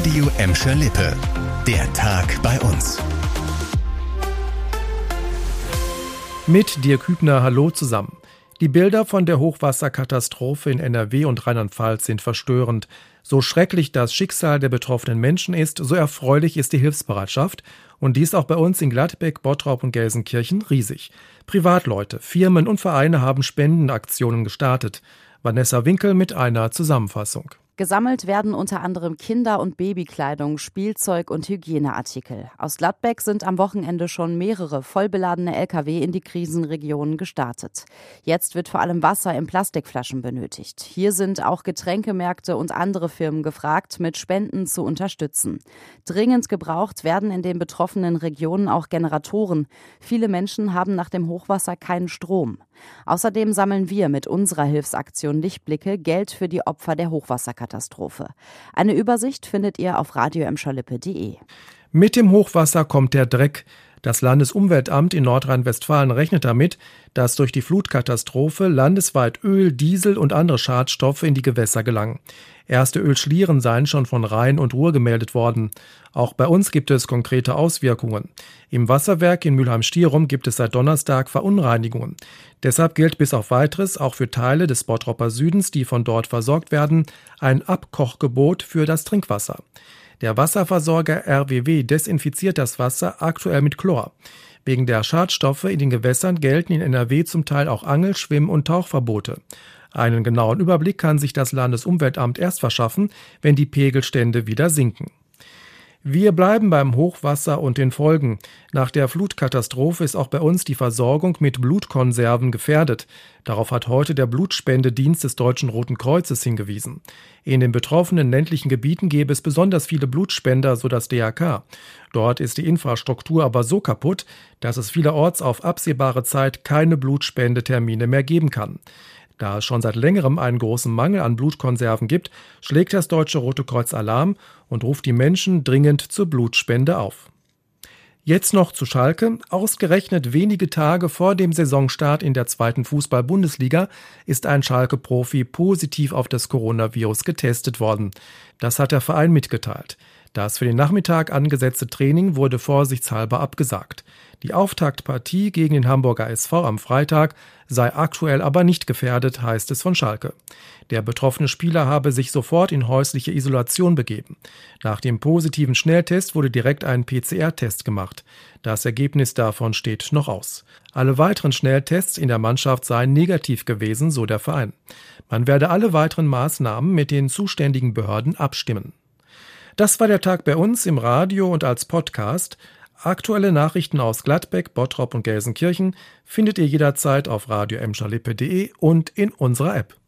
Radio Emscher Lippe. Der Tag bei uns. Mit dir Kübner, hallo zusammen. Die Bilder von der Hochwasserkatastrophe in NRW und Rheinland-Pfalz sind verstörend. So schrecklich das Schicksal der betroffenen Menschen ist, so erfreulich ist die Hilfsbereitschaft. Und dies auch bei uns in Gladbeck, Bottrop und Gelsenkirchen riesig. Privatleute, Firmen und Vereine haben Spendenaktionen gestartet. Vanessa Winkel mit einer Zusammenfassung. Gesammelt werden unter anderem Kinder- und Babykleidung, Spielzeug und Hygieneartikel. Aus Gladbeck sind am Wochenende schon mehrere vollbeladene Lkw in die Krisenregionen gestartet. Jetzt wird vor allem Wasser in Plastikflaschen benötigt. Hier sind auch Getränkemärkte und andere Firmen gefragt, mit Spenden zu unterstützen. Dringend gebraucht werden in den betroffenen Regionen auch Generatoren. Viele Menschen haben nach dem Hochwasser keinen Strom. Außerdem sammeln wir mit unserer Hilfsaktion Lichtblicke Geld für die Opfer der Hochwasserkatastrophe. Katastrophe. Eine Übersicht findet ihr auf radioemschalippe.de. Mit dem Hochwasser kommt der Dreck. Das Landesumweltamt in Nordrhein-Westfalen rechnet damit, dass durch die Flutkatastrophe landesweit Öl, Diesel und andere Schadstoffe in die Gewässer gelangen. Erste Ölschlieren seien schon von Rhein und Ruhr gemeldet worden. Auch bei uns gibt es konkrete Auswirkungen. Im Wasserwerk in Mülheim-Stierum gibt es seit Donnerstag Verunreinigungen. Deshalb gilt bis auf weiteres auch für Teile des Bottropper Südens, die von dort versorgt werden, ein Abkochgebot für das Trinkwasser. Der Wasserversorger RWW desinfiziert das Wasser aktuell mit Chlor. Wegen der Schadstoffe in den Gewässern gelten in NRW zum Teil auch Angel-, Schwimm- und Tauchverbote. Einen genauen Überblick kann sich das Landesumweltamt erst verschaffen, wenn die Pegelstände wieder sinken. Wir bleiben beim Hochwasser und den Folgen. Nach der Flutkatastrophe ist auch bei uns die Versorgung mit Blutkonserven gefährdet. Darauf hat heute der Blutspendedienst des Deutschen Roten Kreuzes hingewiesen. In den betroffenen ländlichen Gebieten gäbe es besonders viele Blutspender, so das DRK. Dort ist die Infrastruktur aber so kaputt, dass es vielerorts auf absehbare Zeit keine Blutspendetermine mehr geben kann. Da es schon seit längerem einen großen Mangel an Blutkonserven gibt, schlägt das Deutsche Rote Kreuz Alarm und ruft die Menschen dringend zur Blutspende auf. Jetzt noch zu Schalke. Ausgerechnet wenige Tage vor dem Saisonstart in der zweiten Fußball-Bundesliga ist ein Schalke-Profi positiv auf das Coronavirus getestet worden. Das hat der Verein mitgeteilt. Das für den Nachmittag angesetzte Training wurde vorsichtshalber abgesagt. Die Auftaktpartie gegen den Hamburger SV am Freitag sei aktuell aber nicht gefährdet, heißt es von Schalke. Der betroffene Spieler habe sich sofort in häusliche Isolation begeben. Nach dem positiven Schnelltest wurde direkt ein PCR-Test gemacht. Das Ergebnis davon steht noch aus. Alle weiteren Schnelltests in der Mannschaft seien negativ gewesen, so der Verein. Man werde alle weiteren Maßnahmen mit den zuständigen Behörden abstimmen. Das war der Tag bei uns im Radio und als Podcast. Aktuelle Nachrichten aus Gladbeck, Bottrop und Gelsenkirchen findet ihr jederzeit auf radio und in unserer App.